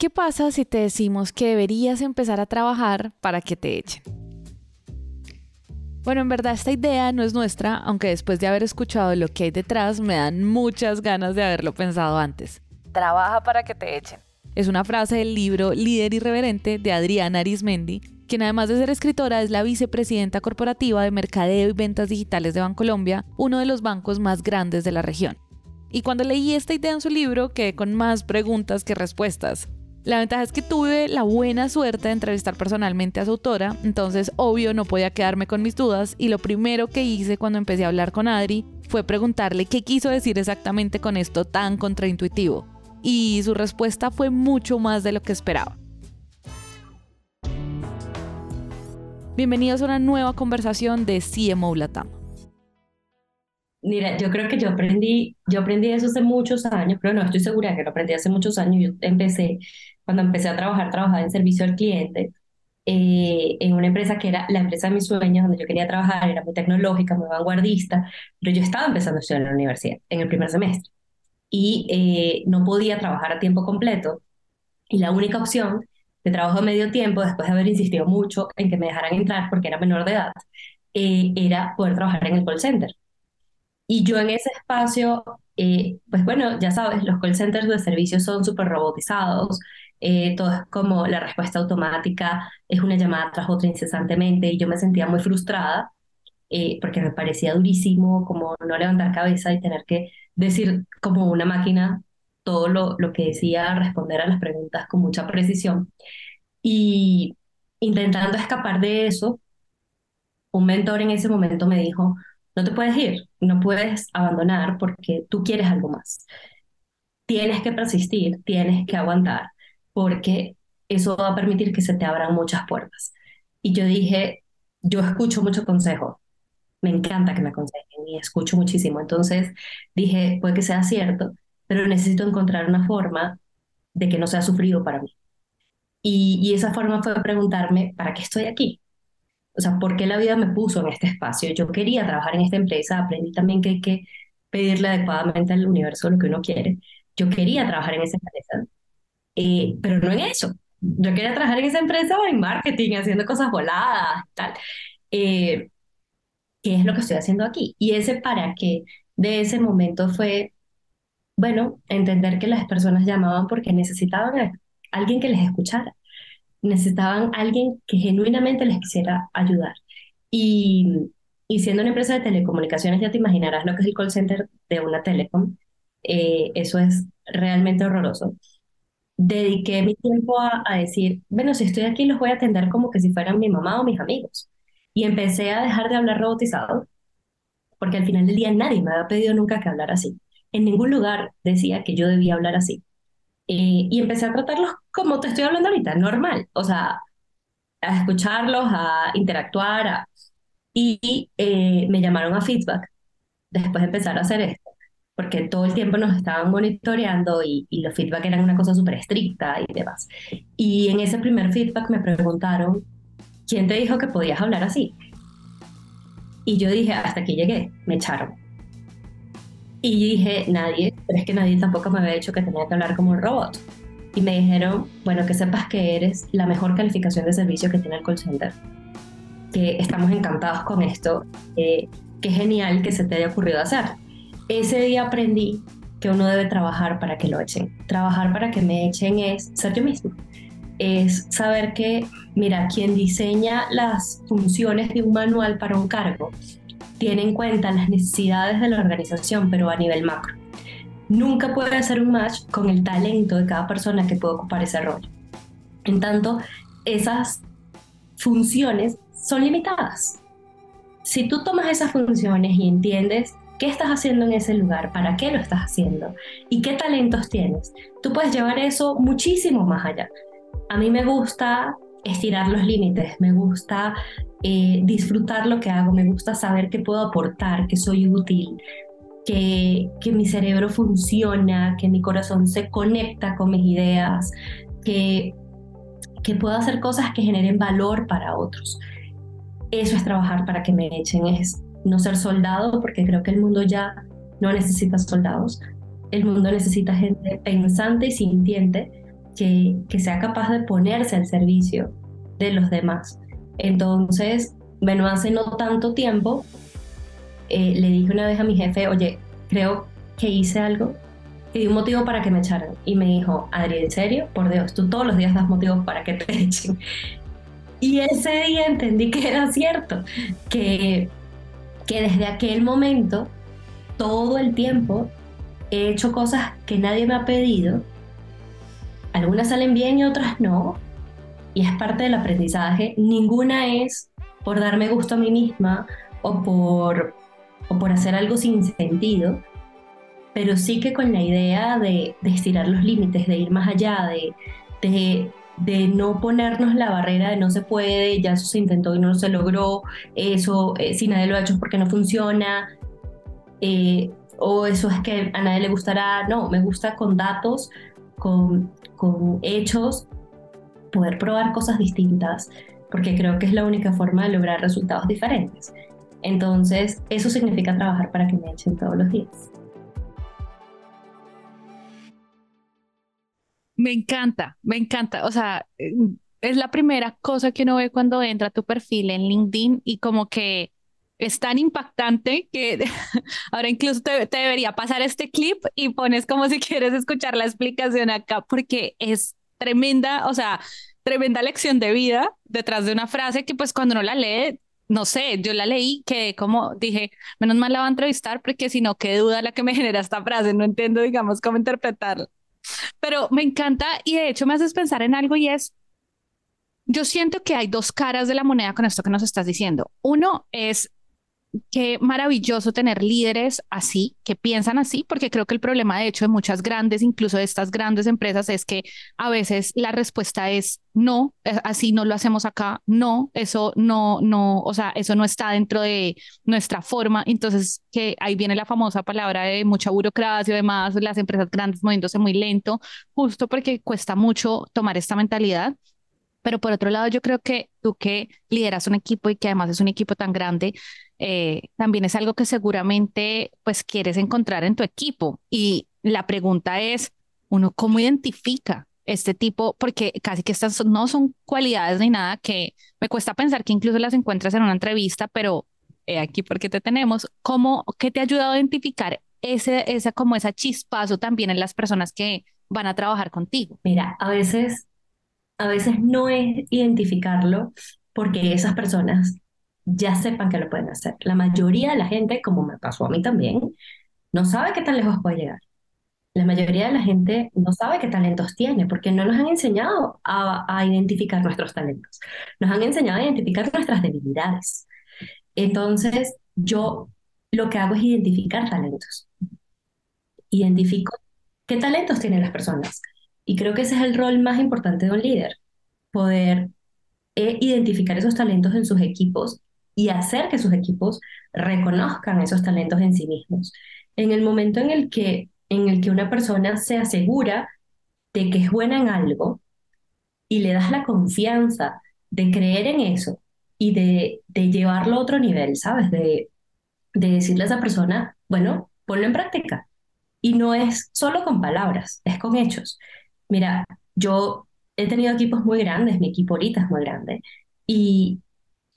¿Qué pasa si te decimos que deberías empezar a trabajar para que te echen? Bueno, en verdad esta idea no es nuestra, aunque después de haber escuchado lo que hay detrás me dan muchas ganas de haberlo pensado antes. Trabaja para que te echen. Es una frase del libro Líder Irreverente de Adriana Arismendi, quien además de ser escritora es la vicepresidenta corporativa de Mercadeo y Ventas Digitales de Bancolombia, uno de los bancos más grandes de la región. Y cuando leí esta idea en su libro, quedé con más preguntas que respuestas. La ventaja es que tuve la buena suerte de entrevistar personalmente a su autora, entonces obvio no podía quedarme con mis dudas y lo primero que hice cuando empecé a hablar con Adri fue preguntarle qué quiso decir exactamente con esto tan contraintuitivo. Y su respuesta fue mucho más de lo que esperaba. Bienvenidos a una nueva conversación de CMO Latam. Mira, yo creo que yo aprendí, yo aprendí eso hace muchos años, pero no estoy segura que lo aprendí hace muchos años. Yo empecé cuando empecé a trabajar, trabajaba en servicio al cliente, eh, en una empresa que era la empresa de mis sueños, donde yo quería trabajar, era muy tecnológica, muy vanguardista, pero yo estaba empezando a estudiar en la universidad, en el primer semestre, y eh, no podía trabajar a tiempo completo, y la única opción de trabajo a medio tiempo, después de haber insistido mucho en que me dejaran entrar porque era menor de edad, eh, era poder trabajar en el call center. Y yo en ese espacio, pues bueno, ya sabes, los call centers de servicio son súper robotizados, eh, todo es como la respuesta automática, es una llamada tras otra incesantemente y yo me sentía muy frustrada eh, porque me parecía durísimo como no levantar cabeza y tener que decir como una máquina todo lo, lo que decía, responder a las preguntas con mucha precisión. Y intentando escapar de eso, un mentor en ese momento me dijo, no te puedes ir, no puedes abandonar porque tú quieres algo más. Tienes que persistir, tienes que aguantar porque eso va a permitir que se te abran muchas puertas. Y yo dije, yo escucho mucho consejo, me encanta que me aconsejen y escucho muchísimo. Entonces dije, puede que sea cierto, pero necesito encontrar una forma de que no sea sufrido para mí. Y, y esa forma fue preguntarme, ¿para qué estoy aquí? O sea, ¿por qué la vida me puso en este espacio? Yo quería trabajar en esta empresa, aprendí también que hay que pedirle adecuadamente al universo lo que uno quiere. Yo quería trabajar en esa empresa, eh, pero no en eso. Yo quería trabajar en esa empresa en marketing, haciendo cosas voladas, tal. Eh, ¿Qué es lo que estoy haciendo aquí? Y ese para qué de ese momento fue, bueno, entender que las personas llamaban porque necesitaban a alguien que les escuchara, necesitaban alguien que genuinamente les quisiera ayudar. Y, y siendo una empresa de telecomunicaciones, ya te imaginarás lo que es el call center de una telecom. Eh, eso es realmente horroroso dediqué mi tiempo a, decir, bueno, si estoy aquí los voy a atender como que si fueran mi mamá o mis amigos. Y empecé a dejar de hablar robotizado, porque al final del día nadie me había pedido nunca que hablar así. En ningún lugar decía que yo debía hablar así. Eh, y empecé a tratarlos como te estoy hablando ahorita, normal. O sea, a escucharlos, a interactuar. Y eh, me llamaron a feedback después de empezar a hacer esto porque todo el tiempo nos estaban monitoreando y, y los feedback eran una cosa súper estricta y demás. Y en ese primer feedback me preguntaron, ¿quién te dijo que podías hablar así? Y yo dije, hasta aquí llegué, me echaron. Y dije, nadie, pero es que nadie tampoco me había dicho que tenía que hablar como un robot. Y me dijeron, bueno, que sepas que eres la mejor calificación de servicio que tiene el call center. Que estamos encantados con esto. Eh, qué genial que se te haya ocurrido hacer ese día aprendí que uno debe trabajar para que lo echen. Trabajar para que me echen es ser yo mismo. Es saber que, mira, quien diseña las funciones de un manual para un cargo tiene en cuenta las necesidades de la organización, pero a nivel macro. Nunca puede hacer un match con el talento de cada persona que puede ocupar ese rol. En tanto, esas funciones son limitadas. Si tú tomas esas funciones y entiendes qué estás haciendo en ese lugar, para qué lo estás haciendo y qué talentos tienes. Tú puedes llevar eso muchísimo más allá. A mí me gusta estirar los límites, me gusta eh, disfrutar lo que hago, me gusta saber que puedo aportar, que soy útil, que, que mi cerebro funciona, que mi corazón se conecta con mis ideas, que, que puedo hacer cosas que generen valor para otros. Eso es trabajar para que me echen, es no ser soldado, porque creo que el mundo ya no necesita soldados. El mundo necesita gente pensante y sintiente que, que sea capaz de ponerse al servicio de los demás. Entonces, bueno, hace no tanto tiempo, eh, le dije una vez a mi jefe, oye, creo que hice algo que dio un motivo para que me echaran. Y me dijo, Adri, ¿en serio? Por Dios, tú todos los días das motivos para que te echen. Y ese día entendí que era cierto, que, que desde aquel momento, todo el tiempo, he hecho cosas que nadie me ha pedido. Algunas salen bien y otras no. Y es parte del aprendizaje. Ninguna es por darme gusto a mí misma o por, o por hacer algo sin sentido, pero sí que con la idea de, de estirar los límites, de ir más allá, de, de, no ponernos la barrera de no se puede, ya eso se intentó y no se logró, eso eh, si nadie lo ha hecho es porque no funciona, eh, o eso es que a nadie le gustará, no, me gusta con datos, con, con hechos, poder probar cosas distintas, porque creo que es la única forma de lograr resultados diferentes. Entonces, eso significa trabajar para que me echen todos los días. Me encanta, me encanta. O sea, es la primera cosa que uno ve cuando entra a tu perfil en LinkedIn y como que es tan impactante que ahora incluso te, te, debería pasar este clip y pones como si quieres escuchar la explicación acá porque es tremenda, o sea, tremenda lección de vida detrás de una frase que pues cuando uno la lee, no sé, yo la leí que como dije, menos mal la va a entrevistar porque si no, qué duda la que me genera esta frase, no entiendo, digamos, cómo interpretarla. Pero me encanta y de hecho me haces pensar en algo y es, yo siento que hay dos caras de la moneda con esto que nos estás diciendo. Uno es qué maravilloso tener líderes así, que piensan así, porque creo que el problema de hecho de muchas grandes, incluso de estas grandes empresas, es que a veces la respuesta es no, así no lo hacemos acá, no, eso no, no, o sea, eso no está dentro de nuestra forma. Entonces, que ahí viene la famosa palabra de mucha burocracia y demás, las empresas grandes moviéndose muy lento, justo porque cuesta mucho tomar esta mentalidad. Pero por otro lado, yo creo que tú que lideras un equipo y que además es un equipo tan grande, eh, también es algo que seguramente pues quieres encontrar en tu equipo. Y la pregunta es, uno, ¿cómo identifica este tipo? Porque casi que estas no son cualidades ni nada que me cuesta pensar que incluso las encuentras en una entrevista, pero aquí porque te tenemos, ¿cómo, qué te ha ayudado a identificar ese, esa, como esa chispazo también en las personas que van a trabajar contigo? Mira, a veces, a veces no es identificarlo porque esas personas ya sepan que lo pueden hacer. La mayoría de la gente, como me pasó a mí también, no sabe qué tan lejos puede llegar. La mayoría de la gente no sabe qué talentos tiene porque no nos han enseñado a, a identificar nuestros talentos. Nos han enseñado a identificar nuestras debilidades. Entonces, yo lo que hago es identificar talentos. Identifico qué talentos tienen las personas. Y creo que ese es el rol más importante de un líder, poder eh, identificar esos talentos en sus equipos y hacer que sus equipos reconozcan esos talentos en sí mismos. En el momento en el que, en el que una persona se asegura de que es buena en algo y le das la confianza de creer en eso y de, llevarlo a otro nivel, ¿sabes? De, de decirle a esa persona, bueno, ponlo en práctica. Y no es solo con palabras, es con hechos. Mira, yo he tenido equipos muy grandes, mi equipo ahorita es muy grande, y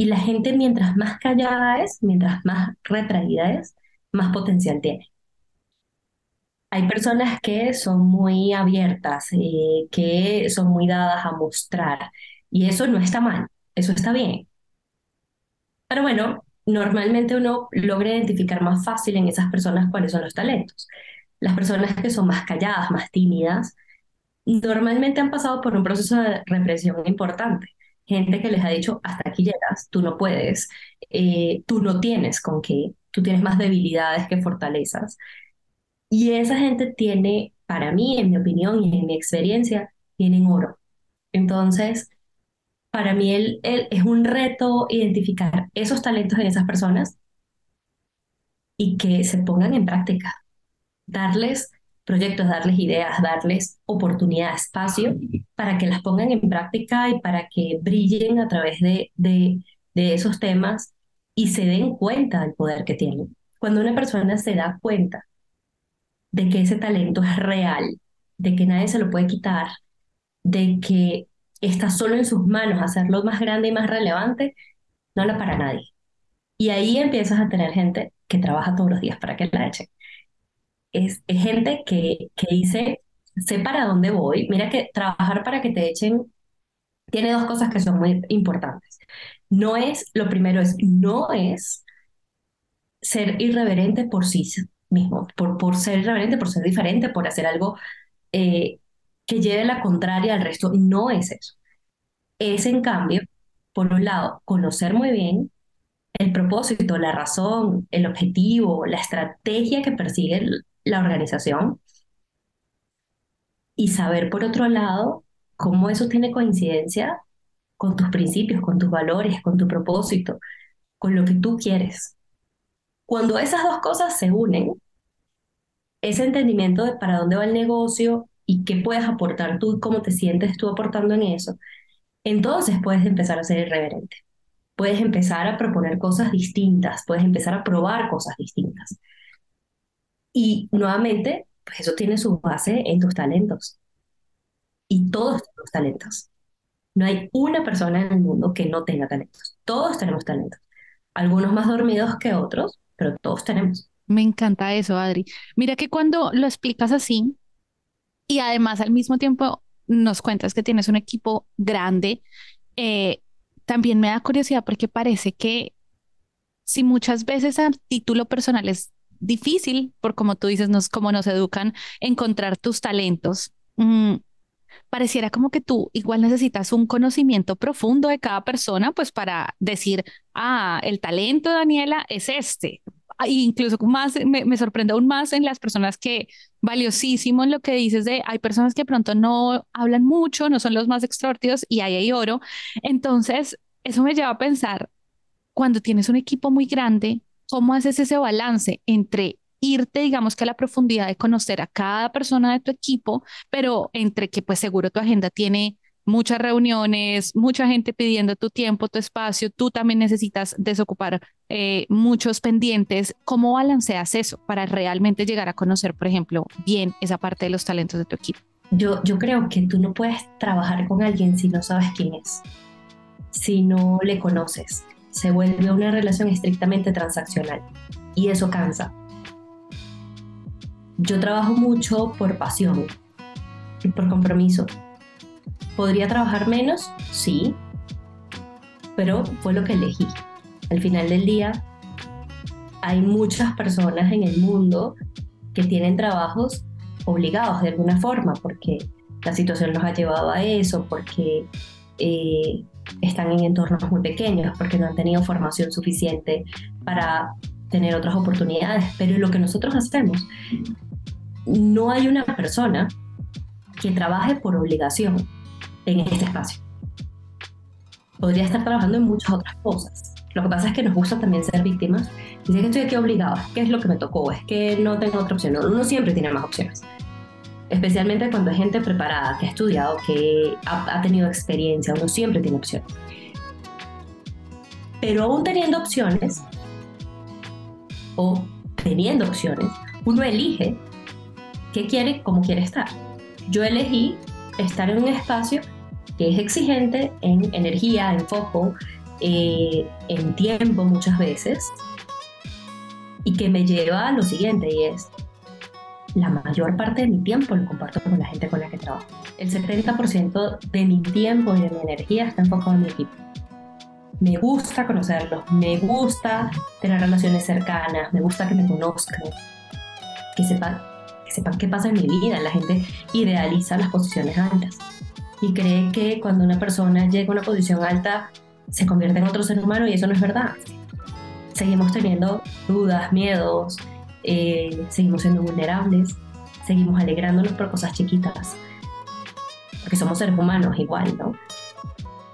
y la gente mientras más callada es, mientras más retraída es, más potencial tiene. Hay personas que son muy abiertas, eh, que son muy dadas a mostrar, y eso no está mal, eso está bien. Pero bueno, normalmente uno logra identificar más fácil en esas personas cuáles son los talentos. Las personas que son más calladas, más tímidas, normalmente han pasado por un proceso de represión importante gente que les ha dicho, hasta aquí llegas, tú no puedes, eh, tú no tienes con qué, tú tienes más debilidades que fortalezas. Y esa gente tiene, para mí, en mi opinión y en mi experiencia, tienen oro. Entonces, para mí él, es un reto identificar esos talentos en esas personas y que se pongan en práctica, darles proyectos, darles ideas, darles oportunidad, espacio para que las pongan en práctica y para que brillen a través de, de, esos temas y se den cuenta del poder que tienen. Cuando una persona se da cuenta de que ese talento es real, de que nadie se lo puede quitar, de que está solo en sus manos hacerlo más grande y más relevante, no la para nadie. Y ahí empiezas a tener gente que trabaja todos los días para que la echen. Es, gente que, que dice, sé para dónde voy. Mira que trabajar para que te echen tiene dos cosas que son muy importantes. No es, lo primero es, no es ser irreverente por sí mismo, por, por ser irreverente, por ser diferente, por hacer algo eh, que lleve la contraria al resto. No es eso. Es, en cambio, por un lado, conocer muy bien el propósito, la razón, el objetivo, la estrategia que persigue la organización y saber, por otro lado, cómo eso tiene coincidencia con tus principios, con tus valores, con tu propósito, con lo que tú quieres. Cuando esas dos cosas se unen, ese entendimiento de para dónde va el negocio y qué puedes aportar tú y cómo te sientes tú aportando en eso, entonces puedes empezar a ser irreverente. Puedes empezar a proponer cosas distintas, puedes empezar a probar cosas distintas. Y nuevamente, pues eso tiene su base en tus talentos. Y todos tenemos talentos. No hay una persona en el mundo que no tenga talentos. Todos tenemos talentos. Algunos más dormidos que otros, pero todos tenemos. Me encanta eso, Adri. Mira que cuando lo explicas así y además al mismo tiempo nos cuentas que tienes un equipo grande, eh, también me da curiosidad porque parece que si muchas veces a título personal es difícil, por como tú dices, nos, como nos educan, encontrar tus talentos. Mm, pareciera como que tú igual necesitas un conocimiento profundo de cada persona, pues para decir, ah, el talento Daniela es este. Ah, incluso más, me, me, sorprende aún más en las personas que valiosísimo en lo que dices de hay personas que pronto no hablan mucho, no son los más extrovertidos y ahí hay oro. Entonces, eso me lleva a pensar, cuando tienes un equipo muy grande, ¿cómo haces ese balance entre irte, digamos que a la profundidad de conocer a cada persona de tu equipo, pero entre que pues seguro tu agenda tiene muchas reuniones, mucha gente pidiendo tu tiempo, tu espacio, tú también necesitas desocupar eh, muchos pendientes. ¿Cómo balanceas eso para realmente llegar a conocer, por ejemplo, bien esa parte de los talentos de tu equipo? Yo, yo creo que tú no puedes trabajar con alguien si no sabes quién es, si no le conoces. Se vuelve una relación estrictamente transaccional y eso cansa. Yo trabajo mucho por pasión y por compromiso. ¿Podría trabajar menos? Sí, pero fue lo que elegí. Al final del día, hay muchas personas en el mundo que tienen trabajos obligados de alguna forma, porque la situación los ha llevado a eso, porque eh, están en entornos muy pequeños, porque no han tenido formación suficiente para tener otras oportunidades. Pero lo que nosotros hacemos no hay una persona que trabaje por obligación en este espacio. Podría estar trabajando en muchas otras cosas. Lo que pasa es que nos gusta también ser víctimas. Dice que estoy aquí obligado, ¿qué es lo que me tocó? Es que no tengo otra opción. Uno siempre tiene más opciones. Especialmente cuando hay gente preparada, que ha estudiado, que ha, ha tenido experiencia, uno siempre tiene opciones. Pero aún teniendo opciones, o teniendo opciones, uno elige qué quiere, cómo quiere estar. Yo elegí estar en un espacio que es exigente en energía, en foco, eh, en tiempo muchas veces, y que me lleva a lo siguiente, y es, la mayor parte de mi tiempo lo comparto con la gente con la que trabajo. El 70% de mi tiempo y de mi energía está enfocado en mi equipo. Me gusta conocerlos, me gusta tener relaciones cercanas, me gusta que me conozcan, que sepan sepan qué pasa en mi vida. La gente idealiza las posiciones altas y cree que cuando una persona llega a una posición alta se convierte en otro ser humano y eso no es verdad. Seguimos teniendo dudas, miedos, eh, seguimos siendo vulnerables, seguimos alegrándonos por cosas chiquitas, porque somos seres humanos igual, ¿no?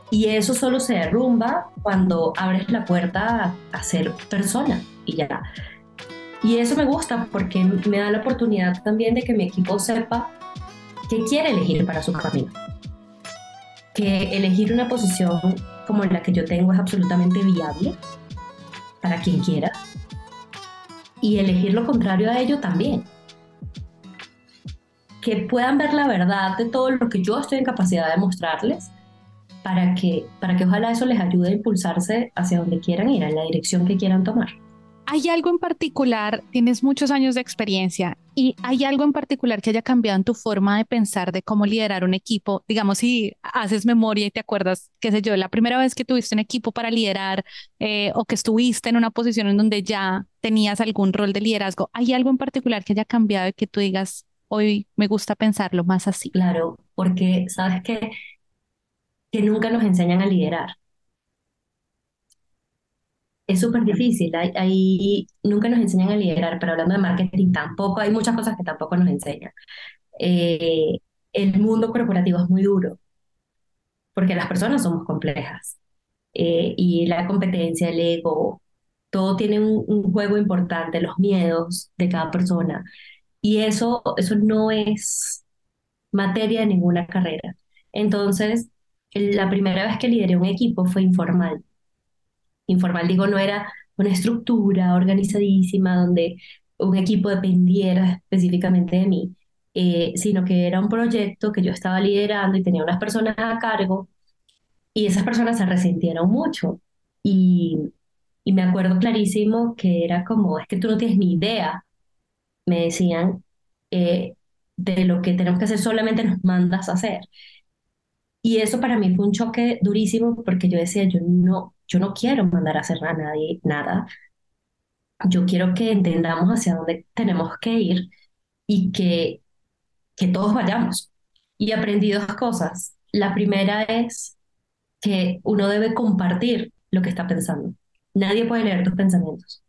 Y eso solo se derrumba cuando abres la puerta a, a ser persona y ya y eso me gusta porque me da la oportunidad también de que mi equipo sepa qué quiere elegir para su camino. Que elegir una posición como la que yo tengo es absolutamente viable para quien quiera. Y elegir lo contrario a ello también. que puedan ver la verdad de todo lo que yo estoy en capacidad de mostrarles para que, para que ojalá eso les ayude a impulsarse hacia donde quieran ir, en la dirección que quieran tomar. ¿Hay algo en particular, tienes muchos años de experiencia, y hay algo en particular que haya cambiado en tu forma de pensar de cómo liderar un equipo? Digamos, si haces memoria y te acuerdas, qué sé yo, la primera vez que tuviste un equipo para liderar eh, o que estuviste en una posición en donde ya tenías algún rol de liderazgo, ¿hay algo en particular que haya cambiado y que tú digas, hoy me gusta pensarlo más así? Claro, porque sabes que, que nunca nos enseñan a liderar es súper difícil. Ahí, nunca nos enseñan a liderar, pero hablando de marketing tampoco, hay muchas cosas que tampoco nos enseñan. Eh, el mundo corporativo es muy duro, porque las personas somos complejas. Eh, y la competencia, el ego, todo tiene un, un, juego importante, los miedos de cada persona. Y eso, eso no es materia de ninguna carrera. Entonces, la primera vez que lideré un equipo fue informal informal, digo, no era una estructura organizadísima donde un equipo dependiera específicamente de mí, eh, sino que era un proyecto que yo estaba liderando y tenía unas personas a cargo y esas personas se resintieron mucho. Y, y me acuerdo clarísimo que era como, es que tú no tienes ni idea, me decían, eh, de lo que tenemos que hacer, solamente nos mandas a hacer. Y eso para mí fue un choque durísimo porque yo decía, yo no, yo no quiero mandar a hacer a nadie nada. Yo quiero que entendamos hacia dónde tenemos que ir y que, que todos vayamos. Y aprendí dos cosas. La primera es que uno debe compartir lo que está pensando. Nadie puede leer tus pensamientos.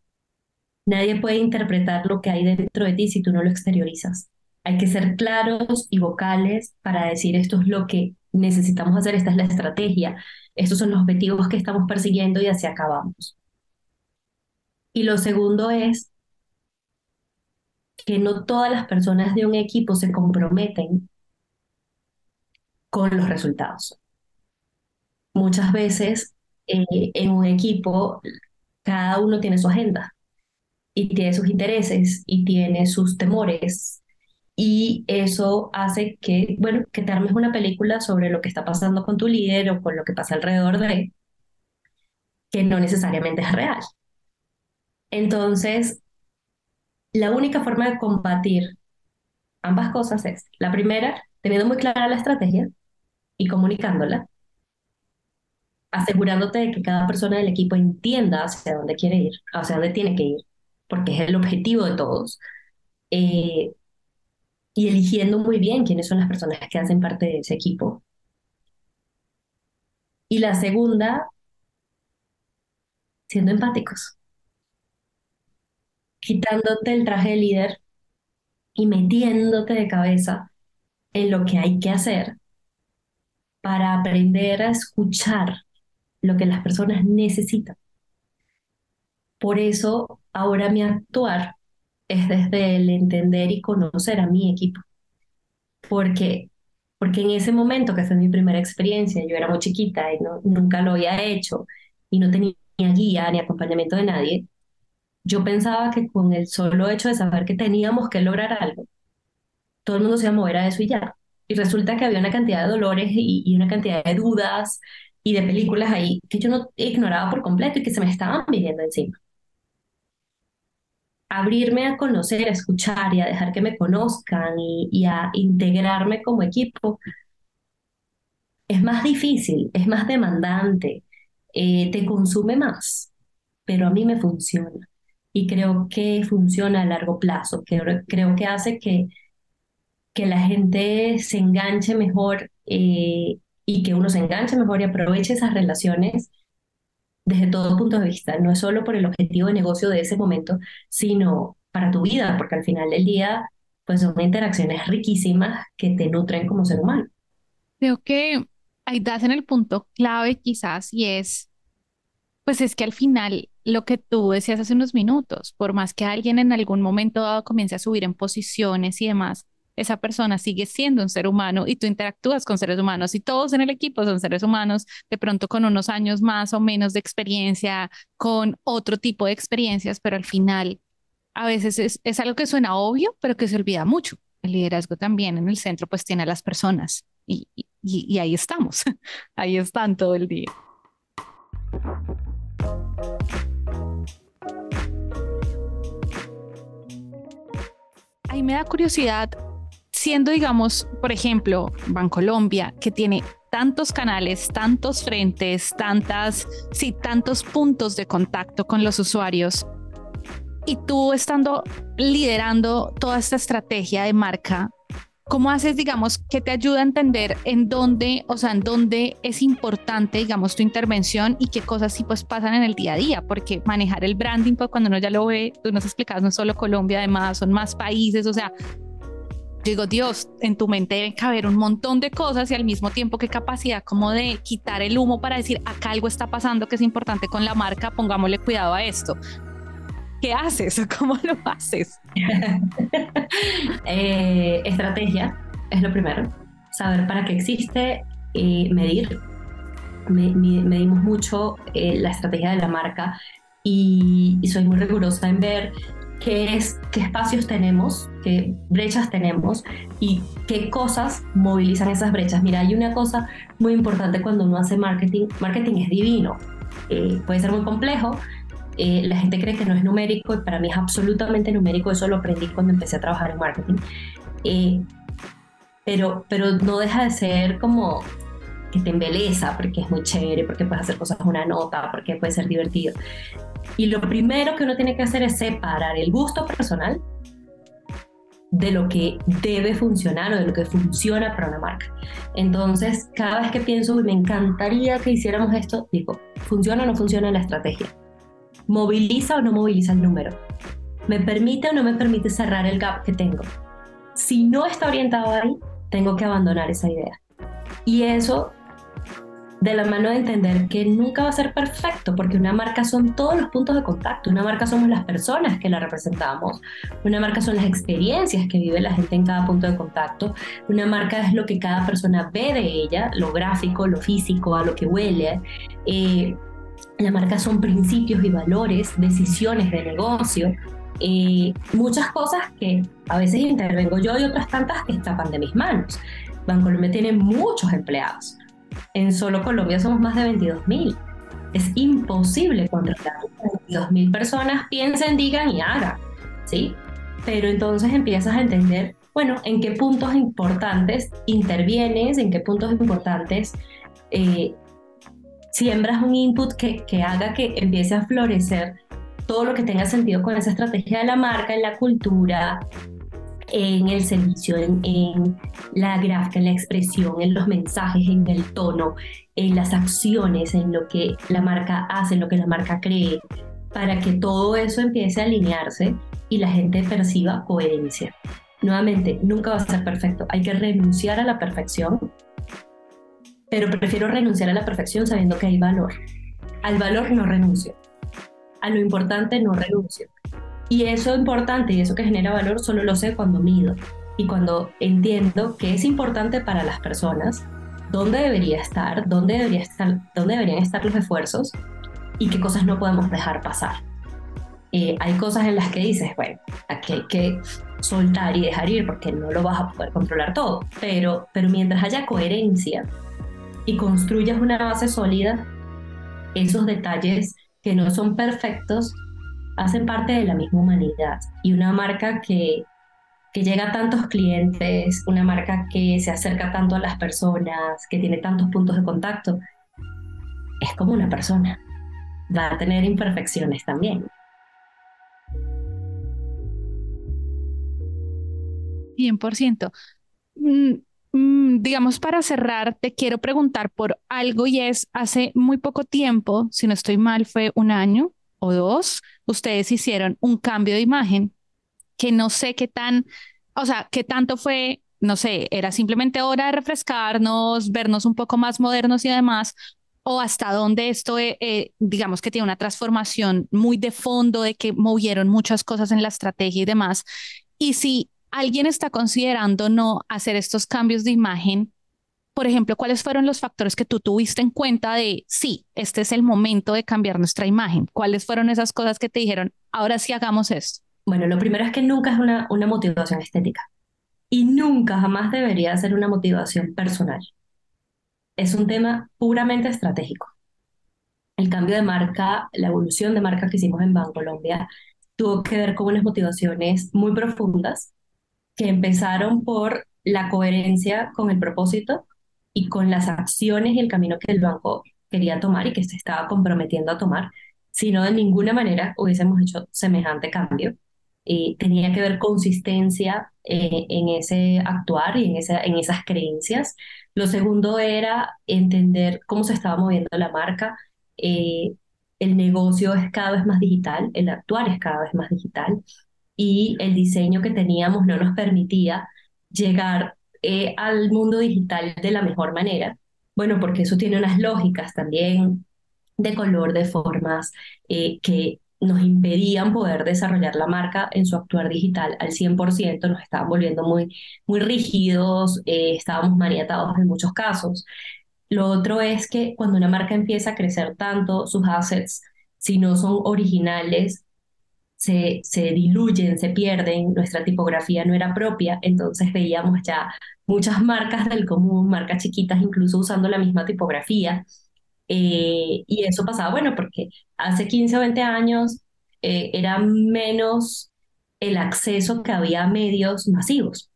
Nadie puede interpretar lo que hay dentro de ti si tú no lo exteriorizas. Hay que ser claros y vocales para decir esto es lo que necesitamos hacer, esta es la estrategia, estos son los objetivos que estamos persiguiendo y así acabamos. Y lo segundo es que no todas las personas de un equipo se comprometen con los resultados. Muchas veces eh, en un equipo cada uno tiene su agenda y tiene sus intereses y tiene sus temores y eso hace que, bueno, que te armes una película sobre lo que está pasando con tu líder o con lo que pasa alrededor de que no necesariamente es real. Entonces, la única forma de combatir ambas cosas es, la primera, teniendo muy clara la estrategia y comunicándola, asegurándote de que cada persona del equipo entienda hacia dónde quiere ir, hacia dónde tiene que ir, porque es el objetivo de todos. Eh, y eligiendo muy bien quiénes son las personas que hacen parte de ese equipo. Y la segunda, siendo empáticos, quitándote el traje de líder y metiéndote de cabeza en lo que hay que hacer para aprender a escuchar lo que las personas necesitan. Por eso ahora mi actuar es desde el entender y conocer a mi equipo. Porque, porque en ese momento, que fue mi primera experiencia, yo era muy chiquita y no, nunca lo había hecho y no tenía guía ni acompañamiento de nadie, yo pensaba que con el solo hecho de saber que teníamos que lograr algo, todo el mundo se iba a mover a eso y ya. Y resulta que había una cantidad de dolores y, una cantidad de dudas y de películas ahí que yo no ignoraba por completo y que se me estaban viniendo encima abrirme a conocer, a escuchar y a dejar que me conozcan y, a integrarme como equipo, es más difícil, es más demandante, eh, te consume más, pero a mí me funciona. Y creo que funciona a largo plazo, creo que hace que, que la gente se enganche mejor eh, y que uno se enganche mejor y aproveche esas relaciones desde todo punto de vista, no es solo por el objetivo de negocio de ese momento, sino para tu vida, porque al final del día, pues son interacciones riquísimas que te nutren como ser humano. Creo que ahí das en el punto clave quizás y es, pues es que al final lo que tú decías hace unos minutos, por más que alguien en algún momento dado comience a subir en posiciones y demás, esa persona sigue siendo un ser humano y tú interactúas con seres humanos y todos en el equipo son seres humanos, de pronto con unos años más o menos de experiencia, con otro tipo de experiencias, pero al final a veces es, algo que suena obvio, pero que se olvida mucho. el liderazgo también en el centro pues tiene a las personas y, y ahí estamos, ahí están todo el día. Ahí me da curiosidad, siendo, digamos, por ejemplo, Bancolombia, que tiene tantos canales, tantos frentes, tantas, sí, tantos puntos de contacto con los usuarios. Y tú estando liderando toda esta estrategia de marca, ¿cómo haces, digamos, que te ayuda a entender en dónde, o sea, en dónde es importante, digamos, tu intervención y qué cosas sí pues pasan en el día a día? Porque manejar el branding, pues cuando uno ya lo ve, tú nos explicas, no solo Colombia, además son más países, o sea, digo, Dios, en tu mente deben caber un montón de cosas y al mismo tiempo qué capacidad como de quitar el humo para decir, acá algo está pasando que es importante con la marca, pongámosle cuidado a esto. ¿Qué haces? ¿Cómo lo haces? Eh, estrategia es lo primero. Saber para qué existe, y medir. medimos mucho eh, la estrategia de la marca y, y soy muy rigurosa en ver qué, es, qué espacios tenemos, qué brechas tenemos y qué cosas movilizan esas brechas. Mira, hay una cosa muy importante cuando uno hace marketing. Marketing es divino. Eh, puede ser muy complejo. Eh, la gente cree que no es numérico y para mí es absolutamente numérico. Eso lo aprendí cuando empecé a trabajar en marketing. Eh, pero, pero no deja de ser como que te embeleza porque es muy chévere, porque puedes hacer cosas con una nota, porque puede ser divertido. Y lo primero que uno tiene que hacer es separar el gusto personal de lo que debe funcionar o de lo que funciona para una marca. Entonces, cada vez que pienso, me encantaría que hiciéramos esto, digo, ¿funciona o no funciona la estrategia? ¿Moviliza o no moviliza el número? ¿Me permite o no me permite cerrar el gap que tengo? Si no está orientado ahí, tengo que abandonar esa idea. Y eso de la mano de entender que nunca va a ser perfecto, porque una marca son todos los puntos de contacto, una marca somos las personas que la representamos, una marca son las experiencias que vive la gente en cada punto de contacto, una marca es lo que cada persona ve de ella, lo gráfico, lo físico, a lo que huele. Eh, la marca son principios y valores, decisiones de negocio, eh, muchas cosas que a veces intervengo yo y otras tantas que escapan de mis manos. Bancolombia tiene muchos empleados en solo Colombia somos más de 22 mil. Es imposible controlar 22 mil personas, piensen, digan y hagan, ¿sí? Pero entonces empiezas a entender, bueno, en qué puntos importantes intervienes, en qué puntos importantes eh, siembras un input que, que haga que empiece a florecer todo lo que tenga sentido con esa estrategia de la marca, en la cultura, en el servicio, en, la gráfica, en la expresión, en los mensajes, en el tono, en las acciones, en lo que la marca hace, en lo que la marca cree, para que todo eso empiece a alinearse y la gente perciba coherencia. Nuevamente, nunca va a ser perfecto, hay que renunciar a la perfección, pero prefiero renunciar a la perfección sabiendo que hay valor. Al valor no renuncio, a lo importante no renuncio. Y eso importante y eso que genera valor solo lo sé cuando mido y cuando entiendo que es importante para las personas, dónde debería estar, dónde, debería estar, dónde deberían estar los esfuerzos y qué cosas no podemos dejar pasar. Eh, hay cosas en las que dices, bueno, aquí hay que soltar y dejar ir porque no lo vas a poder controlar todo, pero, pero mientras haya coherencia y construyas una base sólida, esos detalles que no son perfectos hacen parte de la misma humanidad y una marca que, que llega a tantos clientes, una marca que se acerca tanto a las personas, que tiene tantos puntos de contacto, es como una persona. Va a tener imperfecciones también. 100%. Mm, mm, digamos, para cerrar, te quiero preguntar por algo y es, hace muy poco tiempo, si no estoy mal, fue un año, o dos, ustedes hicieron un cambio de imagen que no sé qué tan, o sea, qué tanto fue, no sé, era simplemente hora de refrescarnos, vernos un poco más modernos y además, o hasta dónde esto, eh, eh, digamos que tiene una transformación muy de fondo, de que movieron muchas cosas en la estrategia y demás. Y si alguien está considerando no hacer estos cambios de imagen, por ejemplo, ¿cuáles fueron los factores que tú tuviste en cuenta de, sí, este es el momento de cambiar nuestra imagen? ¿Cuáles fueron esas cosas que te dijeron, ahora sí hagamos esto? Bueno, lo primero es que nunca es una, una motivación estética. y nunca jamás debería ser una motivación personal. Es un tema puramente estratégico. El cambio de marca, la evolución de marca que hicimos en Bancolombia tuvo que ver con unas motivaciones muy profundas que empezaron por la coherencia con el propósito y con las acciones y el camino que el banco quería tomar y que se estaba comprometiendo a tomar, si no de ninguna manera hubiésemos hecho semejante cambio. y tenía que ver consistencia eh, en ese actuar y en, en esas creencias. Lo segundo era entender cómo se estaba moviendo la marca. Eh, el negocio es cada vez más digital, el actuar es cada vez más digital y el diseño que teníamos no nos permitía llegar eh, al mundo digital de la mejor manera. Bueno, porque eso tiene unas lógicas también de color, de formas, eh, que nos impedían poder desarrollar la marca en su actuar digital al 100%, nos estaban volviendo muy, muy rígidos, eh, estábamos maniatados en muchos casos. Lo otro es que cuando una marca empieza a crecer tanto, sus assets, si no son originales, se, se diluyen, se pierden, nuestra tipografía no era propia, entonces veíamos ya muchas marcas del común, marcas chiquitas incluso usando la misma tipografía. Eh, y eso pasaba, bueno, porque hace 15 o 20 años eh, era menos el acceso que había a medios masivos.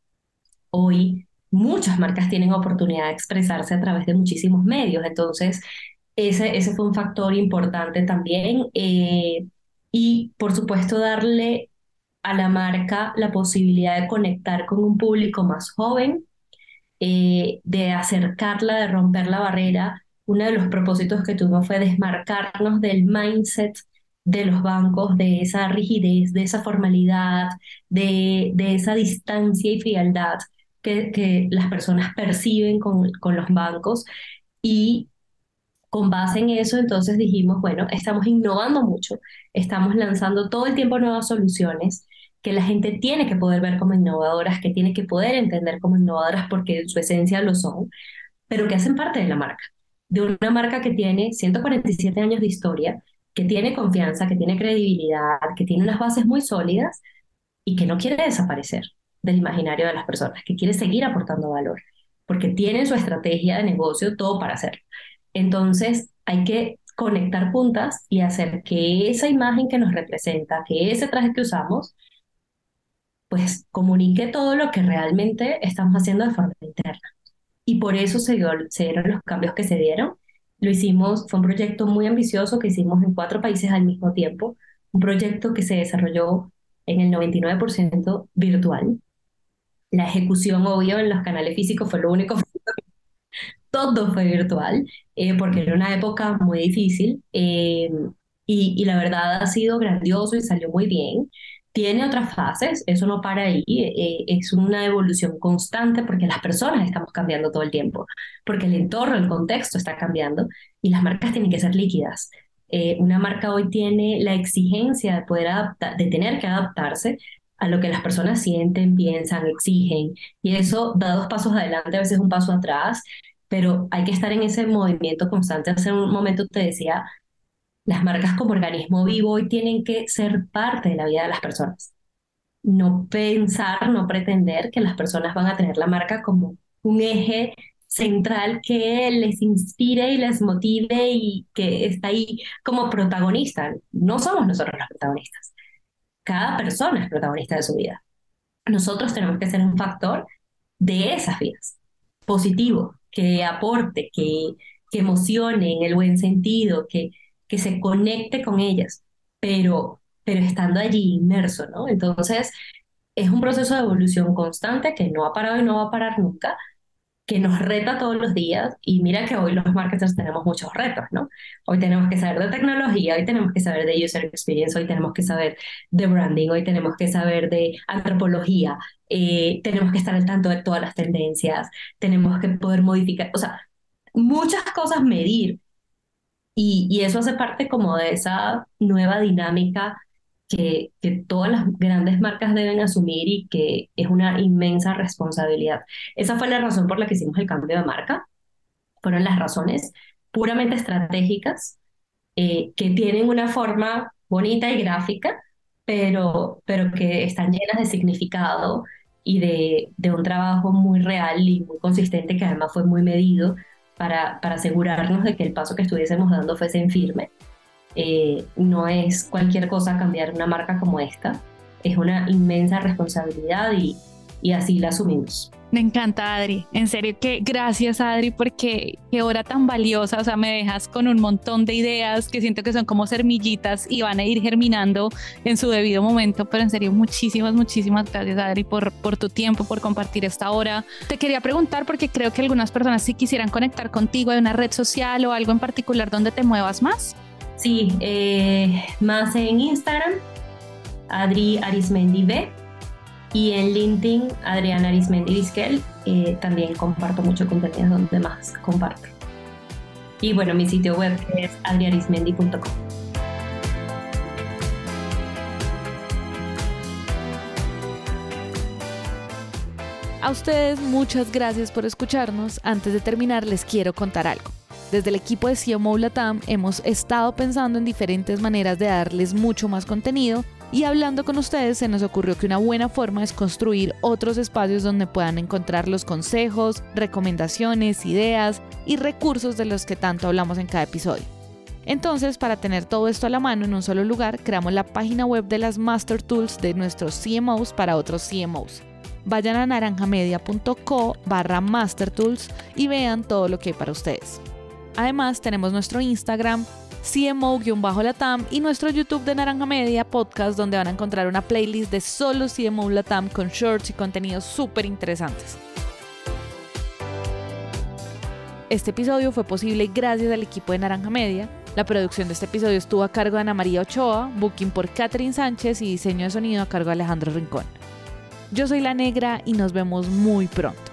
Hoy muchas marcas tienen oportunidad de expresarse a través de muchísimos medios, entonces ese, ese fue un factor importante también. Eh, y por supuesto darle a la marca la posibilidad de conectar con un público más joven, eh, de acercarla, de romper la barrera. Uno de los propósitos que tuvimos fue desmarcarnos del mindset de los bancos, de esa rigidez, de esa formalidad, de, de esa distancia y frialdad que, que las personas perciben con, con los bancos y con base en eso, entonces dijimos, bueno, estamos innovando mucho, estamos lanzando todo el tiempo nuevas soluciones que la gente tiene que poder ver como innovadoras, que tiene que poder entender como innovadoras porque en su esencia lo son, pero que hacen parte de la marca, de una marca que tiene 147 años de historia, que tiene confianza, que tiene credibilidad, que tiene unas bases muy sólidas y que no quiere desaparecer del imaginario de las personas, que quiere seguir aportando valor, porque tiene su estrategia de negocio todo para hacerlo. Entonces, hay que conectar puntas y hacer que esa imagen que nos representa, que ese traje que usamos, pues comunique todo lo que realmente estamos haciendo de forma interna. Y por eso se, dieron los cambios que se dieron. Lo hicimos, fue un proyecto muy ambicioso que hicimos en cuatro países al mismo tiempo, un proyecto que se desarrolló en el 99% virtual. La ejecución, obvio, en los canales físicos fue lo único todo fue virtual, eh, porque era una época muy difícil eh, y, y, la verdad ha sido grandioso y salió muy bien. Tiene otras fases, eso no para ahí, eh, es una evolución constante porque las personas estamos cambiando todo el tiempo, porque el entorno, el contexto está cambiando y las marcas tienen que ser líquidas. una marca hoy tiene la exigencia de poder adaptar, de tener que adaptarse a lo que las personas sienten, piensan, exigen, y eso da dos pasos adelante, a veces un paso atrás, pero hay que estar en ese movimiento constante. Hace un momento te decía, las marcas como organismo vivo hoy tienen que ser parte de la vida de las personas. No pensar, no pretender que las personas van a tener la marca como un eje central que les inspire y les motive y que está ahí como protagonista. No somos nosotros los protagonistas. Cada persona es protagonista de su vida. Nosotros tenemos que ser un factor de esas vidas, positivo, que aporte, que, que emocione en el buen sentido, que, que se conecte con ellas, pero, pero estando allí inmerso, ¿no? Entonces, es un proceso de evolución constante que no ha parado y no va a parar nunca, que nos reta todos los días y mira que hoy los marketers tenemos muchos retos, ¿no? Hoy tenemos que saber de tecnología, hoy tenemos que saber de user experience, hoy tenemos que saber de branding, hoy tenemos que saber de antropología, eh, tenemos que estar al tanto de todas las tendencias, tenemos que poder modificar, o sea, muchas cosas medir y, y eso hace parte como de esa nueva dinámica que, todas las grandes marcas deben asumir y que es una inmensa responsabilidad. Esa fue la razón por la que hicimos el cambio de marca. Fueron las razones puramente estratégicas eh, que tienen una forma bonita y gráfica, pero, pero que están llenas de significado y de, de un trabajo muy real y muy consistente que además fue muy medido para, para asegurarnos de que el paso que estuviésemos dando fuese en firme. Eh, no es cualquier cosa cambiar una marca como esta, es una inmensa responsabilidad y, y así la asumimos. Me encanta, Adri. En serio que gracias, Adri, porque qué hora tan valiosa. O sea, me dejas con un montón de ideas que siento que son como semillitas y van a ir germinando en su debido momento. Pero en serio, muchísimas, muchísimas gracias, Adri, por, por tu tiempo, por compartir esta hora. Te quería preguntar, porque creo que algunas personas sí quisieran conectar contigo de una red social o algo en particular donde te muevas más. Sí, eh, más en Instagram, Adri Arismendi B y en LinkedIn, Adriana Arismendi Vizquel, eh, también comparto mucho contenido donde más comparto. Y bueno, mi sitio web es adriarismendi.com. A ustedes muchas gracias por escucharnos. Antes de terminar les quiero contar algo. Desde el equipo de CMO Latam hemos estado pensando en diferentes maneras de darles mucho más contenido y hablando con ustedes se nos ocurrió que una buena forma es construir otros espacios donde puedan encontrar los consejos, recomendaciones, ideas y recursos de los que tanto hablamos en cada episodio. Entonces, para tener todo esto a la mano en un solo lugar, creamos la página web de las Master Tools de nuestros CMOs para otros CMOs. Vayan a naranjamedia.co barra Master Tools y vean todo lo que hay para ustedes. Además, tenemos nuestro Instagram, CMO-Latam y nuestro YouTube de Naranja Media Podcast, donde van a encontrar una playlist de solo CMO Latam con shorts y contenidos súper interesantes. Este episodio fue posible gracias al equipo de Naranja Media. La producción de este episodio estuvo a cargo de Ana María Ochoa, booking por Catherine Sánchez y diseño de sonido a cargo de Alejandro Rincón. Yo soy La Negra y nos vemos muy pronto.